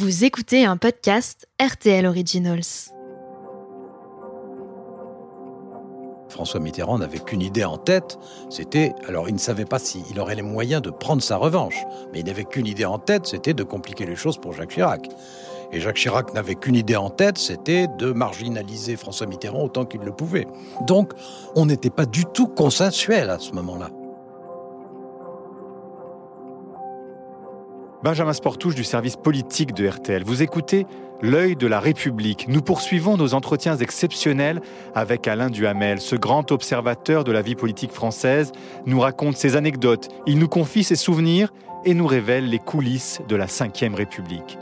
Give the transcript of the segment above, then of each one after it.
Vous écoutez un podcast RTL Originals. François Mitterrand n'avait qu'une idée en tête, c'était, alors il ne savait pas s'il aurait les moyens de prendre sa revanche, mais il n'avait qu'une idée en tête, c'était de compliquer les choses pour Jacques Chirac. Et Jacques Chirac n'avait qu'une idée en tête, c'était de marginaliser François Mitterrand autant qu'il le pouvait. Donc, on n'était pas du tout consensuel à ce moment-là. Benjamin Sportouche du service politique de RTL. Vous écoutez L'œil de la République. Nous poursuivons nos entretiens exceptionnels avec Alain Duhamel. Ce grand observateur de la vie politique française nous raconte ses anecdotes, il nous confie ses souvenirs et nous révèle les coulisses de la Ve République.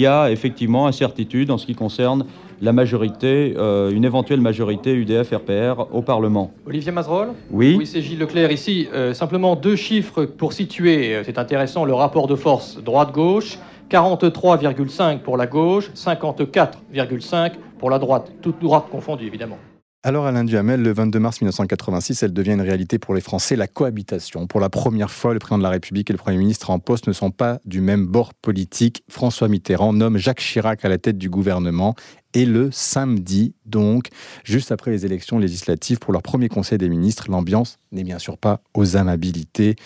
Y a effectivement incertitude en ce qui concerne la majorité, euh, une éventuelle majorité UDF-RPR au Parlement. Olivier Mazerol Oui. Oui, c'est Gilles Leclerc ici. Euh, simplement deux chiffres pour situer, euh, c'est intéressant, le rapport de force droite-gauche. 43,5 pour la gauche, 54,5 pour la droite. Toute droite confondue, évidemment. Alors Alain Duhamel, le 22 mars 1986, elle devient une réalité pour les Français, la cohabitation. Pour la première fois, le président de la République et le Premier ministre en poste ne sont pas du même bord politique. François Mitterrand nomme Jacques Chirac à la tête du gouvernement et le samedi, donc, juste après les élections législatives pour leur premier conseil des ministres, l'ambiance n'est bien sûr pas aux amabilités.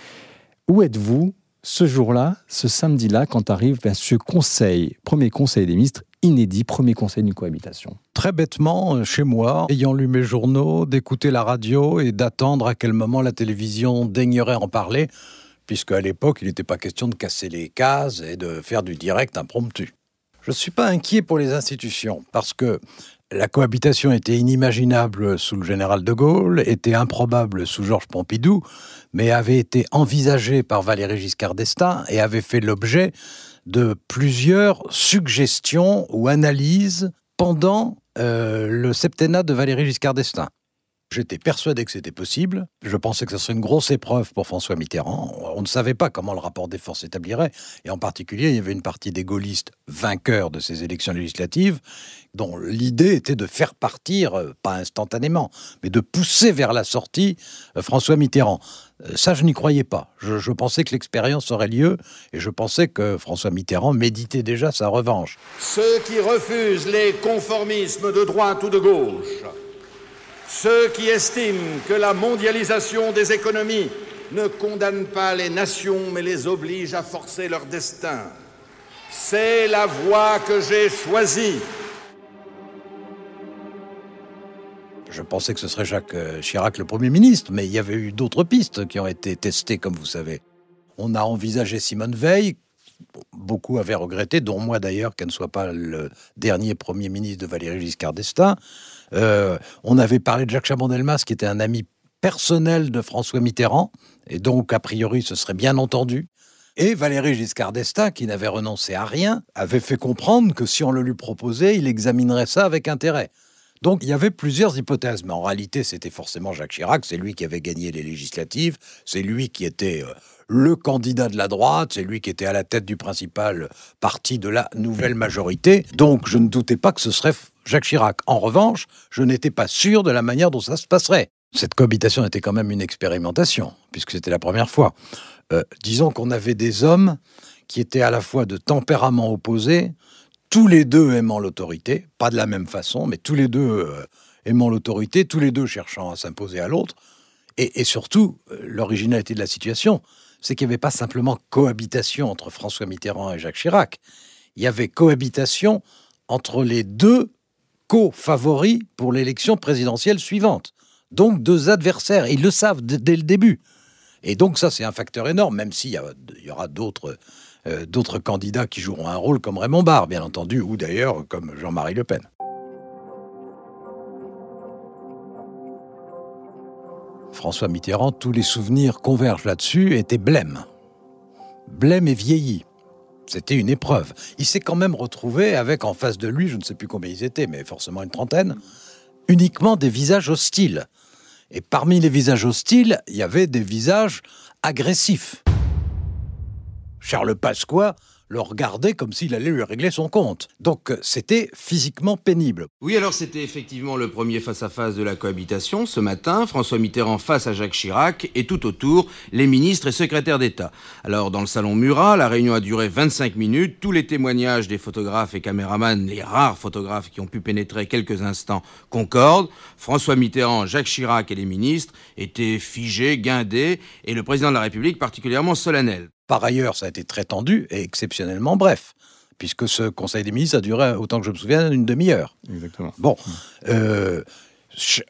Où êtes-vous ce jour-là, ce samedi-là, quand arrive ben, ce conseil, premier conseil des ministres inédit, premier conseil d'une cohabitation Très bêtement, euh, chez moi, ayant lu mes journaux, d'écouter la radio et d'attendre à quel moment la télévision daignerait en parler, puisque à l'époque, il n'était pas question de casser les cases et de faire du direct impromptu. Je ne suis pas inquiet pour les institutions, parce que la cohabitation était inimaginable sous le général de Gaulle, était improbable sous Georges Pompidou, mais avait été envisagée par Valéry Giscard d'Estaing et avait fait l'objet de plusieurs suggestions ou analyses pendant euh, le septennat de Valéry Giscard d'Estaing. J'étais persuadé que c'était possible. Je pensais que ce serait une grosse épreuve pour François Mitterrand. On ne savait pas comment le rapport des forces s'établirait. Et en particulier, il y avait une partie des gaullistes vainqueurs de ces élections législatives dont l'idée était de faire partir, euh, pas instantanément, mais de pousser vers la sortie euh, François Mitterrand. Euh, ça, je n'y croyais pas. Je, je pensais que l'expérience aurait lieu et je pensais que François Mitterrand méditait déjà sa revanche. Ceux qui refusent les conformismes de droite ou de gauche, ceux qui estiment que la mondialisation des économies ne condamne pas les nations mais les oblige à forcer leur destin, c'est la voie que j'ai choisie. Je pensais que ce serait Jacques euh, Chirac le Premier ministre, mais il y avait eu d'autres pistes qui ont été testées, comme vous savez. On a envisagé Simone Veil, beaucoup avaient regretté, dont moi d'ailleurs, qu'elle ne soit pas le dernier Premier ministre de Valéry Giscard d'Estaing. Euh, on avait parlé de Jacques Chaban-Delmas, qui était un ami personnel de François Mitterrand, et donc a priori ce serait bien entendu. Et Valéry Giscard d'Estaing, qui n'avait renoncé à rien, avait fait comprendre que si on le lui proposait, il examinerait ça avec intérêt. Donc il y avait plusieurs hypothèses, mais en réalité c'était forcément Jacques Chirac, c'est lui qui avait gagné les législatives, c'est lui qui était euh, le candidat de la droite, c'est lui qui était à la tête du principal parti de la nouvelle majorité, donc je ne doutais pas que ce serait Jacques Chirac. En revanche, je n'étais pas sûr de la manière dont ça se passerait. Cette cohabitation était quand même une expérimentation, puisque c'était la première fois. Euh, disons qu'on avait des hommes qui étaient à la fois de tempéraments opposés, tous les deux aimant l'autorité, pas de la même façon, mais tous les deux euh, aimant l'autorité, tous les deux cherchant à s'imposer à l'autre. Et, surtout, euh, l'originalité de la situation, c'est qu'il n'y avait pas simplement cohabitation entre François Mitterrand et Jacques Chirac. Il y avait cohabitation entre les deux co-favoris pour l'élection présidentielle suivante. Donc deux adversaires, ils le savent dès le début. Et donc ça, c'est un facteur énorme, même s'il y, aura d'autres euh, d'autres candidats qui joueront un rôle comme Raymond Barre, bien entendu, ou d'ailleurs comme Jean-Marie Le Pen. François Mitterrand, tous les souvenirs convergent là-dessus, était blême. Blême et vieilli. C'était une épreuve. Il s'est quand même retrouvé avec en face de lui, je ne sais plus combien ils étaient, mais forcément une trentaine, uniquement des visages hostiles. Et parmi les visages hostiles, il y avait des visages agressifs. Charles Pasqua le regardait comme s'il allait lui régler son compte. Donc euh, c'était physiquement pénible. Oui, alors c'était effectivement le premier face-à-face de la cohabitation ce matin. François Mitterrand face à Jacques Chirac et tout autour, les ministres et secrétaires d'État. Alors dans le salon Murat, la réunion a duré 25 minutes. Tous les témoignages des photographes et caméramans, les rares photographes qui ont pu pénétrer quelques instants, concordent. François Mitterrand, Jacques Chirac et les ministres étaient figés, guindés, et le président de la République particulièrement solennel. Par ailleurs, ça a été très tendu et exceptionnellement bref, puisque ce Conseil des ministres a duré, autant que je me souviens, une demi-heure. Exactement. Bon, euh,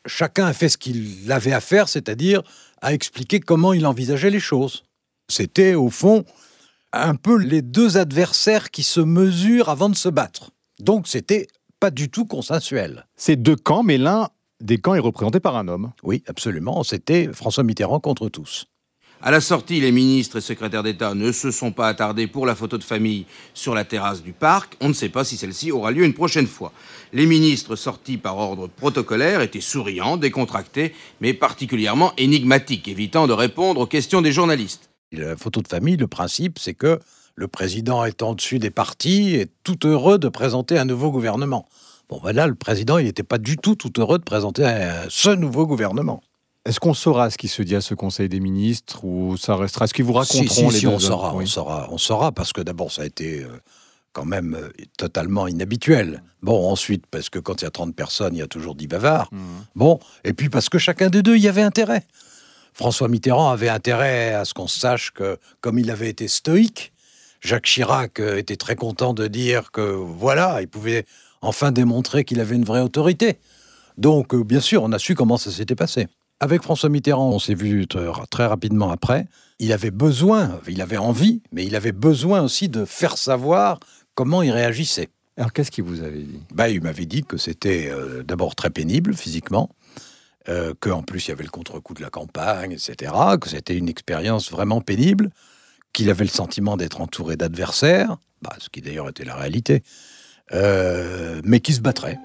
chacun a fait ce qu'il avait à faire, c'est-à-dire à expliquer comment il envisageait les choses. C'était, au fond, un peu les deux adversaires qui se mesurent avant de se battre. Donc, c'était pas du tout consensuel. C'est deux camps, mais l'un des camps est représenté par un homme. Oui, absolument. C'était François Mitterrand contre tous. À la sortie, les ministres et secrétaires d'État ne se sont pas attardés pour la photo de famille sur la terrasse du parc. On ne sait pas si celle-ci aura lieu une prochaine fois. Les ministres sortis par ordre protocolaire étaient souriants, décontractés, mais particulièrement énigmatiques, évitant de répondre aux questions des journalistes. La photo de famille, le principe, c'est que le président est en dessus des partis et tout heureux de présenter un nouveau gouvernement. Bon, voilà, le président, il n'était pas du tout tout heureux de présenter ce nouveau gouvernement. Est-ce qu'on saura ce qui se dit à ce Conseil des ministres ou ça restera ce qu'ils vous raconteront si, les on saura, on saura, on saura parce que d'abord ça a été euh, quand même euh, totalement inhabituel. Bon, ensuite parce que quand il y a 30 personnes, il y a toujours 10 bavards. Mmh. Bon, et puis parce que chacun des deux y avait intérêt. François Mitterrand avait intérêt à ce qu'on sache que comme il avait été stoïque, Jacques Chirac euh, était très content de dire que voilà, il pouvait enfin démontrer qu'il avait une vraie autorité. Donc, bien sûr, on a su comment ça s'était passé. Avec François Mitterrand, on s'est vu très rapidement après. Il avait besoin, il avait envie, mais il avait besoin aussi de faire savoir comment il réagissait. Alors qu'est-ce qu'il vous avait dit? Bah, Il m'avait dit que c'était euh, d'abord très pénible physiquement, euh, qu'en plus il y avait le contre-coup de la campagne, etc., que c'était une expérience vraiment pénible, qu'il avait le sentiment d'être entouré d'adversaires, bah, ce qui d'ailleurs était la réalité, euh, mais qu'il se battrait.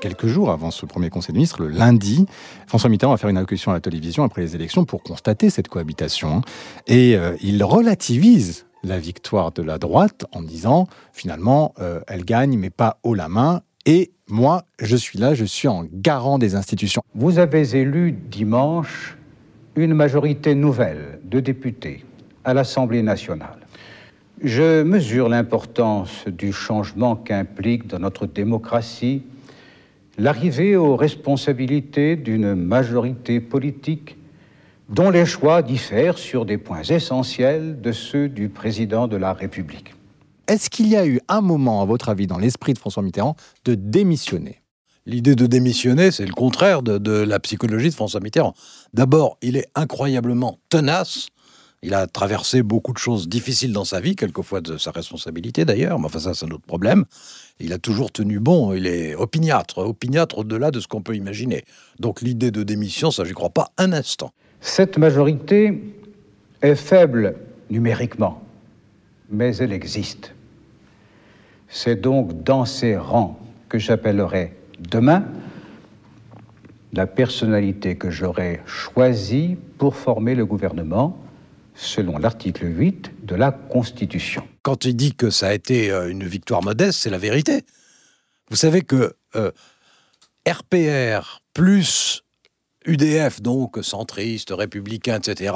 Quelques jours avant ce premier Conseil des ministres, le lundi, François Mitterrand va faire une allocution à la télévision après les élections pour constater cette cohabitation. Et euh, il relativise la victoire de la droite en disant finalement euh, elle gagne mais pas haut la main et moi je suis là, je suis en garant des institutions. Vous avez élu dimanche une majorité nouvelle de députés à l'Assemblée nationale. Je mesure l'importance du changement qu'implique dans notre démocratie l'arrivée aux responsabilités d'une majorité politique dont les choix diffèrent sur des points essentiels de ceux du président de la République. Est-ce qu'il y a eu un moment, à votre avis, dans l'esprit de François Mitterrand, de démissionner? L'idée de démissionner, c'est le contraire de, de, la psychologie de François Mitterrand. D'abord, il est incroyablement tenace il a traversé beaucoup de choses difficiles dans sa vie, quelquefois de sa responsabilité d'ailleurs, mais enfin ça c'est un autre problème. Il a toujours tenu bon, il est opiniâtre, opiniâtre au-delà de ce qu'on peut imaginer. Donc l'idée de démission, ça j'y crois pas un instant. Cette majorité est faible numériquement, mais elle existe. C'est donc dans ces rangs que j'appellerai demain la personnalité que j'aurai choisie pour former le gouvernement selon l'article 8 de la Constitution. Quand il dit que ça a été euh, une victoire modeste, c'est la vérité. Vous savez que euh, RPR plus UDF, donc centriste, républicain, etc.,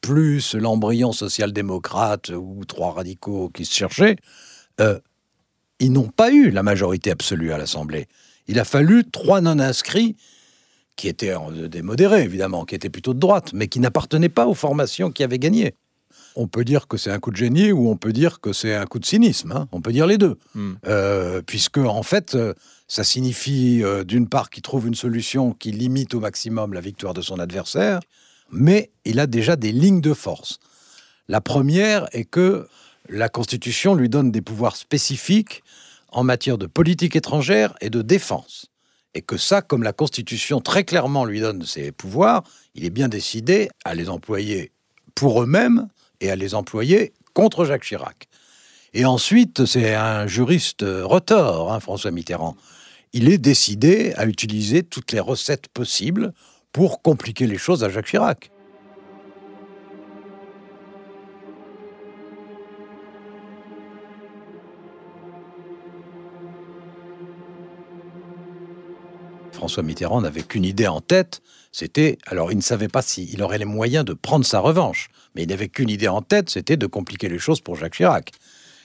plus l'embryon social-démocrate ou trois radicaux qui se cherchaient, euh, ils n'ont pas eu la majorité absolue à l'Assemblée. Il a fallu trois non-inscrits qui était des modérés, évidemment, qui était plutôt de droite, mais qui n'appartenait pas aux formations qui avaient gagné. On peut dire que c'est un coup de génie ou on peut dire que c'est un coup de cynisme. Hein. on peut dire les deux. Hmm. Euh, puisque, en fait, euh, ça signifie, euh, d'une part, qu'il trouve une solution qui limite au maximum la victoire de son adversaire, mais il a déjà des lignes de force. La première est que la Constitution lui donne des pouvoirs spécifiques en matière de politique étrangère et de défense et que ça, comme la Constitution très clairement lui donne ses pouvoirs, il est bien décidé à les employer pour eux-mêmes et à les employer contre Jacques Chirac. Et ensuite, c'est un juriste retors, hein, François Mitterrand. il est décidé à utiliser toutes les recettes possibles pour compliquer les choses à Jacques Chirac. François Mitterrand n'avait qu'une idée en tête, c'était, alors il ne savait pas s'il aurait les moyens de prendre sa revanche, mais il n'avait qu'une idée en tête, c'était de compliquer les choses pour Jacques Chirac.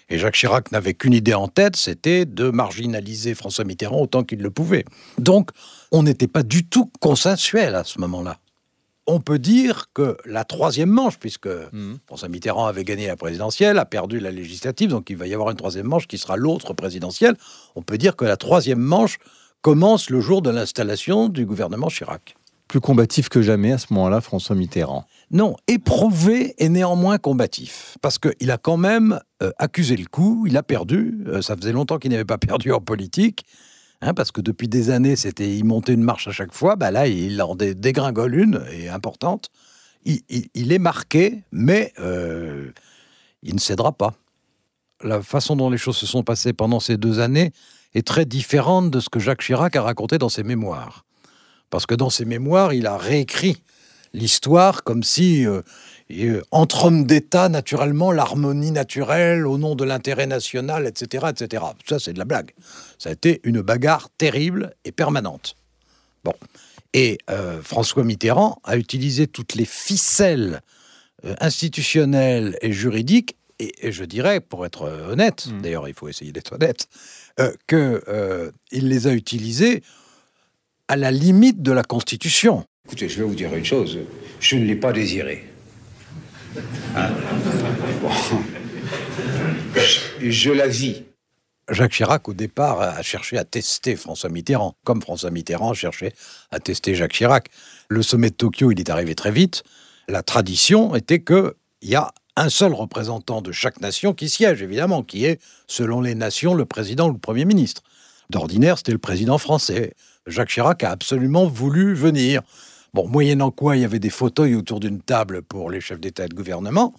Et Jacques Chirac n'avait qu'une idée en tête, c'était de marginaliser François Mitterrand autant qu'il le pouvait. Donc, on n'était pas du tout consensuel à ce moment-là. On peut dire que la troisième manche, puisque mmh. François Mitterrand avait gagné la présidentielle, a perdu la législative, donc il va y avoir une troisième manche qui sera l'autre présidentielle, on peut dire que la troisième manche commence le jour de l'installation du gouvernement Chirac. Plus combatif que jamais à ce moment-là, François Mitterrand. Non, éprouvé et néanmoins combatif. Parce qu'il a quand même euh, accusé le coup, il a perdu. Euh, ça faisait longtemps qu'il n'avait pas perdu en politique. Hein, parce que depuis des années, c'était il montait une marche à chaque fois. Bah là, il en dégringole une, et importante. Il, est marqué, mais euh, il ne cédera pas. La façon dont les choses se sont passées pendant ces deux années est très différente de ce que Jacques Chirac a raconté dans ses mémoires. Parce que dans ses mémoires, il a réécrit l'histoire comme si, euh, euh, entre hommes d'État, naturellement, l'harmonie naturelle au nom de l'intérêt national, etc., etc. Ça, c'est de la blague. Ça a été une bagarre terrible et permanente. Bon. Et euh, François Mitterrand a utilisé toutes les ficelles institutionnelles et juridiques, et, je dirais, pour être honnête, mmh. d'ailleurs, il faut essayer d'être honnête, euh, qu'il euh, les a utilisés à la limite de la Constitution. Écoutez, je vais vous dire une chose. Je ne l'ai pas désiré. Hein je, la vis. Jacques Chirac, au départ, a cherché à tester François Mitterrand, comme François Mitterrand cherchait à tester Jacques Chirac. Le sommet de Tokyo, il est arrivé très vite. La tradition était qu'il y a un seul représentant de chaque nation qui siège, évidemment, qui est, selon les nations, le président ou le Premier ministre. D'ordinaire, c'était le président français. Jacques Chirac a absolument voulu venir. Bon, moyennant quoi, il y avait des fauteuils autour d'une table pour les chefs d'État et de gouvernement.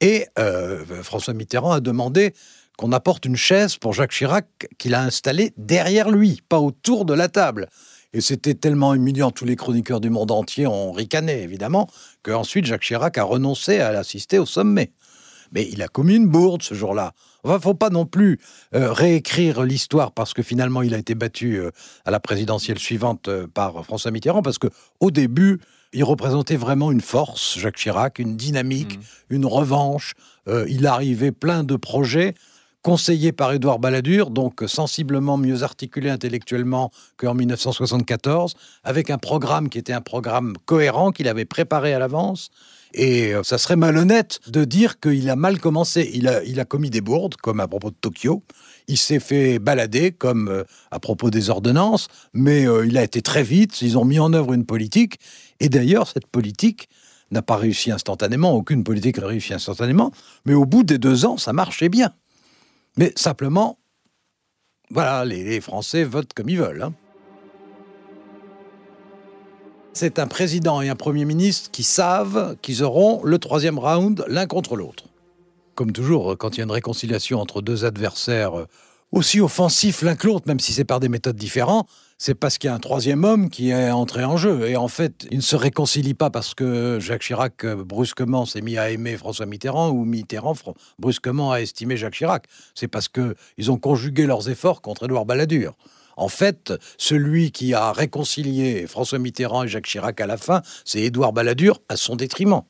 Et euh, François Mitterrand a demandé qu'on apporte une chaise pour Jacques Chirac qu'il a installée derrière lui, pas autour de la table. Et c'était tellement humiliant, tous les chroniqueurs du monde entier ont ricané, évidemment, qu'ensuite Jacques Chirac a renoncé à l'assister au sommet. Mais il a commis une bourde ce jour-là. Enfin, faut pas non plus euh, réécrire l'histoire parce que finalement il a été battu euh, à la présidentielle suivante euh, par François Mitterrand parce que au début il représentait vraiment une force, Jacques Chirac, une dynamique, mmh. une revanche. il arrivait plein de projets conseillé par Édouard Balladur, donc sensiblement mieux articulé intellectuellement qu'en 1974, avec un programme qui était un programme cohérent qu'il avait préparé à l'avance. Et euh, ça serait malhonnête de dire qu'il a mal commencé. Il a, il a commis des bourdes, comme à propos de Tokyo. Il s'est fait balader, comme euh, à propos des ordonnances, mais euh, il a été très vite. Ils ont mis en œuvre une politique. Et d'ailleurs, cette politique n'a pas réussi instantanément. Aucune politique n'a réussi instantanément. Mais au bout des deux ans, ça marchait bien. Mais simplement, voilà, les, Français votent comme ils veulent. Hein. C'est un président et un Premier ministre qui savent qu'ils auront le troisième round l'un contre l'autre. Comme toujours, quand il y a une réconciliation entre deux adversaires aussi offensifs l'un que l'autre, même si c'est par des méthodes différentes, c'est parce qu'il y a un troisième homme qui est entré en jeu. Et en fait, il ne se réconcilie pas parce que Jacques Chirac euh, brusquement s'est mis à aimer François Mitterrand ou Mitterrand brusquement a estimé Jacques Chirac. C'est parce qu'ils ont conjugué leurs efforts contre Édouard Balladur. En fait, celui qui a réconcilié François Mitterrand et Jacques Chirac à la fin, c'est Édouard Balladur à son détriment.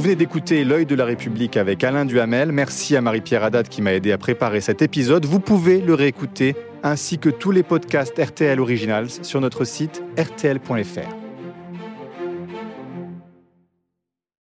Vous venez d'écouter L'œil de la République avec Alain Duhamel. Merci à Marie-Pierre Haddad qui m'a aidé à préparer cet épisode. Vous pouvez le réécouter ainsi que tous les podcasts RTL Originals sur notre site rtl.fr.